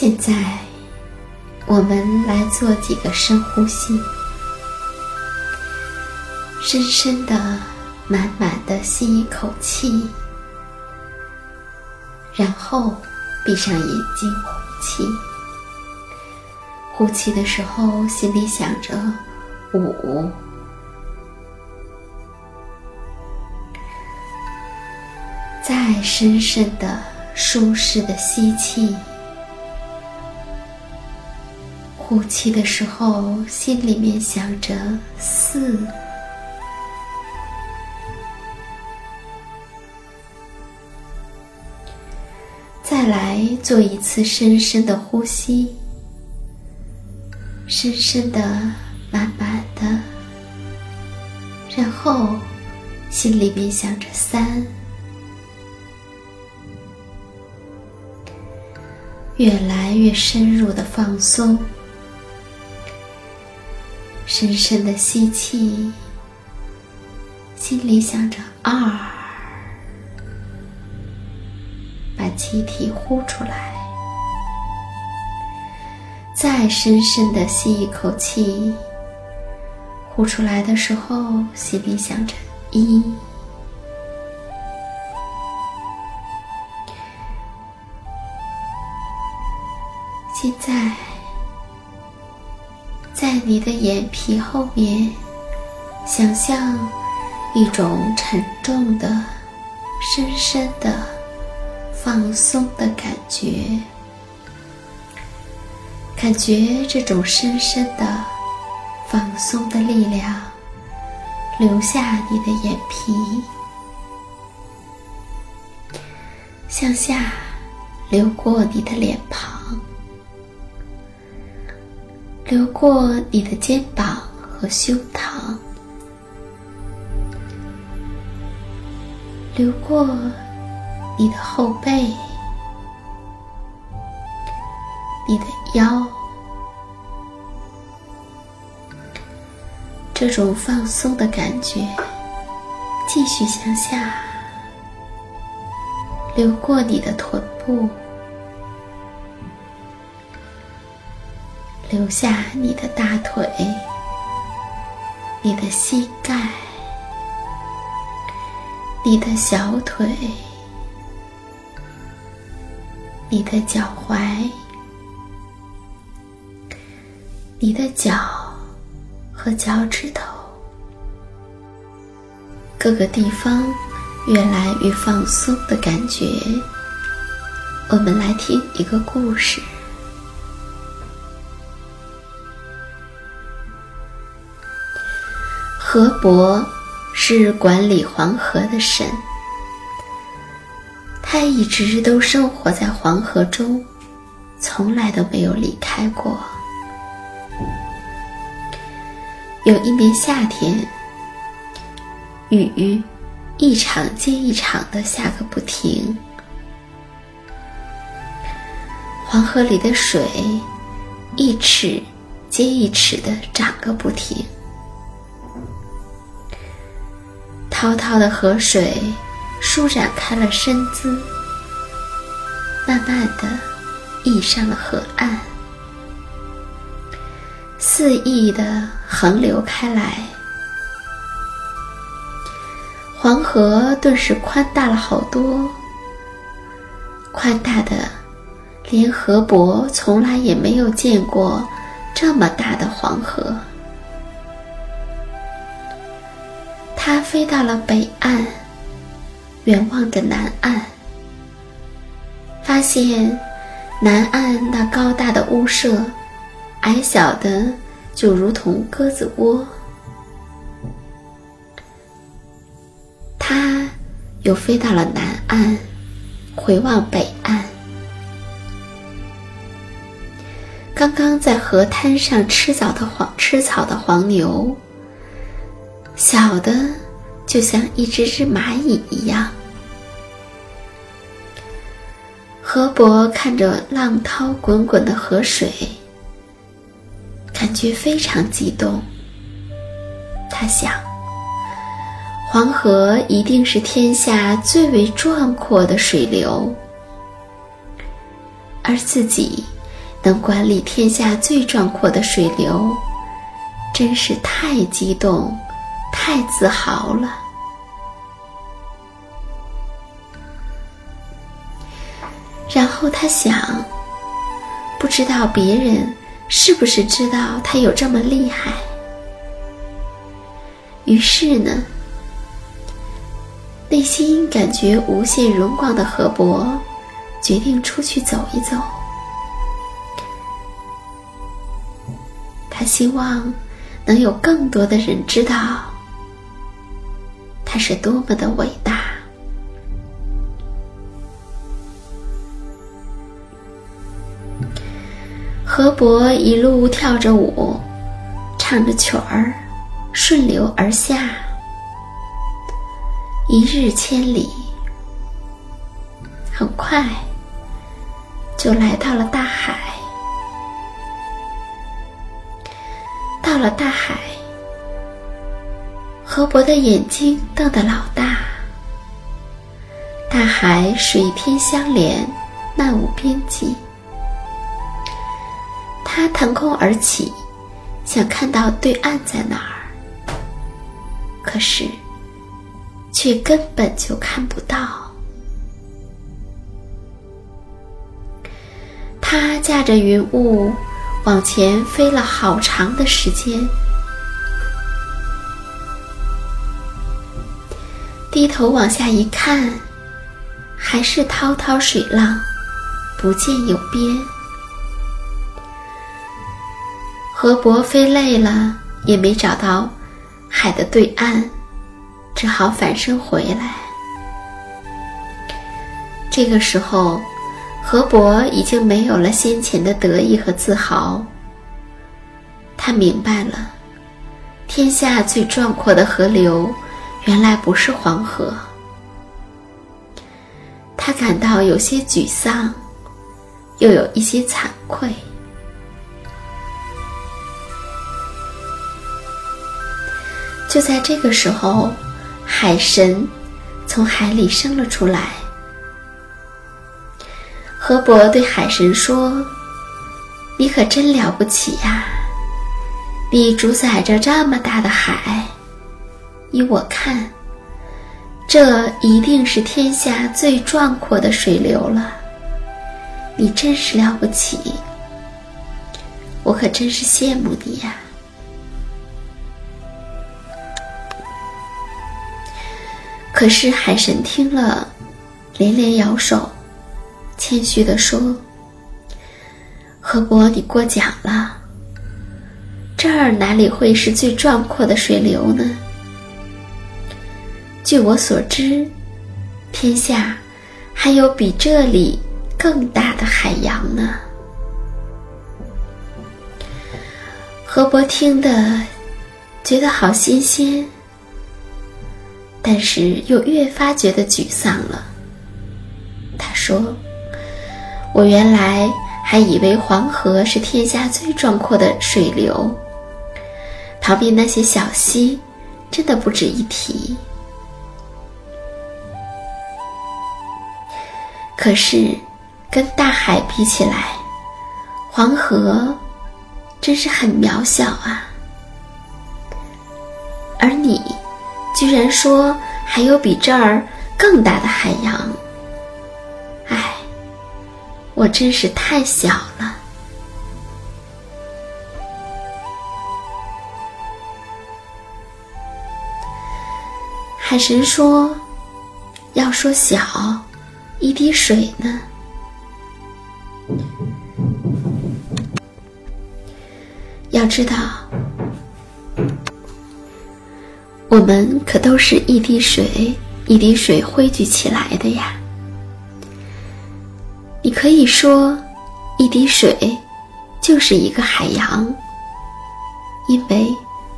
现在，我们来做几个深呼吸，深深的、满满的吸一口气，然后闭上眼睛呼气。呼气的时候，心里想着五，再深深的、舒适的吸气。呼气的时候，心里面想着四，再来做一次深深的呼吸，深深的、满满的，然后心里面想着三，越来越深入的放松。深深的吸气，心里想着二，把气体呼出来。再深深的吸一口气，呼出来的时候，心里想着一。在你的眼皮后面，想象一种沉重的、深深的放松的感觉，感觉这种深深的放松的力量流下你的眼皮，向下流过你的脸庞。流过你的肩膀和胸膛，流过你的后背、你的腰，这种放松的感觉，继续向下，流过你的臀部。留下你的大腿，你的膝盖、你的小腿、你的脚踝、你的脚和脚趾头，各个地方越来越放松的感觉。我们来听一个故事。河伯是管理黄河的神，他一直都生活在黄河中，从来都没有离开过。有一年夏天，雨一场接一场的下个不停，黄河里的水一尺接一尺的涨个不停。滔滔的河水舒展开了身姿，慢慢的溢上了河岸，肆意的横流开来。黄河顿时宽大了好多，宽大的连河伯从来也没有见过这么大的黄河。他飞到了北岸，远望着南岸，发现南岸那高大的屋舍，矮小的就如同鸽子窝。他又飞到了南岸，回望北岸，刚刚在河滩上吃草的黄吃草的黄牛。小的，就像一只只蚂蚁一样。河伯看着浪涛滚滚的河水，感觉非常激动。他想，黄河一定是天下最为壮阔的水流，而自己能管理天下最壮阔的水流，真是太激动。太自豪了。然后他想，不知道别人是不是知道他有这么厉害。于是呢，内心感觉无限荣光的河伯，决定出去走一走。他希望能有更多的人知道。他是多么的伟大！河伯一路跳着舞，唱着曲儿，顺流而下。一日千里，很快就来到了大海。到了大海。河伯的眼睛瞪得老大，大海水天相连，漫无边际。他腾空而起，想看到对岸在哪儿，可是却根本就看不到。他驾着云雾往前飞了好长的时间。低头往下一看，还是滔滔水浪，不见有边。河伯飞累了，也没找到海的对岸，只好返身回来。这个时候，河伯已经没有了先前的得意和自豪。他明白了，天下最壮阔的河流。原来不是黄河，他感到有些沮丧，又有一些惭愧。就在这个时候，海神从海里升了出来。河伯对海神说：“你可真了不起呀！你主宰着这么大的海，依我看，这一定是天下最壮阔的水流了。你真是了不起，我可真是羡慕你呀！可是海神听了，连连摇手，谦虚地说：“河伯，你过奖了。”这儿哪里会是最壮阔的水流呢？据我所知，天下还有比这里更大的海洋呢。河伯听得觉得好新鲜，但是又越发觉得沮丧了。他说：“我原来还以为黄河是天下最壮阔的水流。”旁边那些小溪，真的不值一提。可是，跟大海比起来，黄河真是很渺小啊。而你，居然说还有比这儿更大的海洋，唉，我真是太小了。海神说：“要说小，一滴水呢？要知道，我们可都是一滴水一滴水汇聚起来的呀。你可以说，一滴水就是一个海洋，因为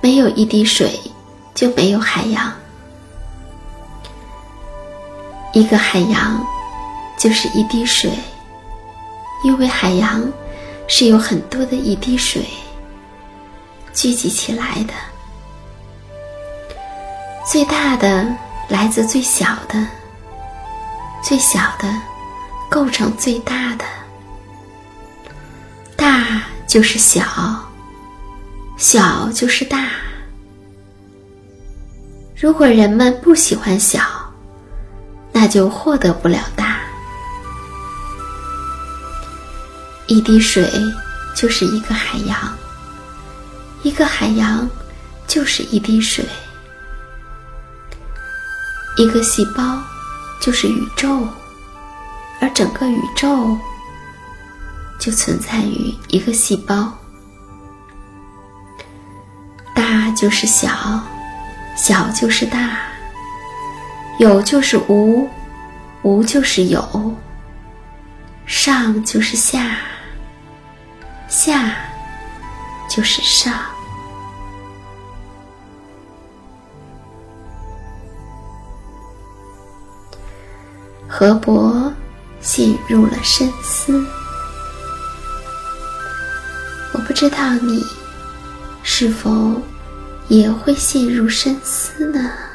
没有一滴水，就没有海洋。”一个海洋就是一滴水，因为海洋是有很多的一滴水聚集起来的。最大的来自最小的，最小的构成最大的，大就是小，小就是大。如果人们不喜欢小，那就获得不了大。一滴水就是一个海洋，一个海洋就是一滴水，一个细胞就是宇宙，而整个宇宙就存在于一个细胞。大就是小，小就是大。有就是无，无就是有。上就是下，下就是上。河伯陷入了深思。我不知道你是否也会陷入深思呢？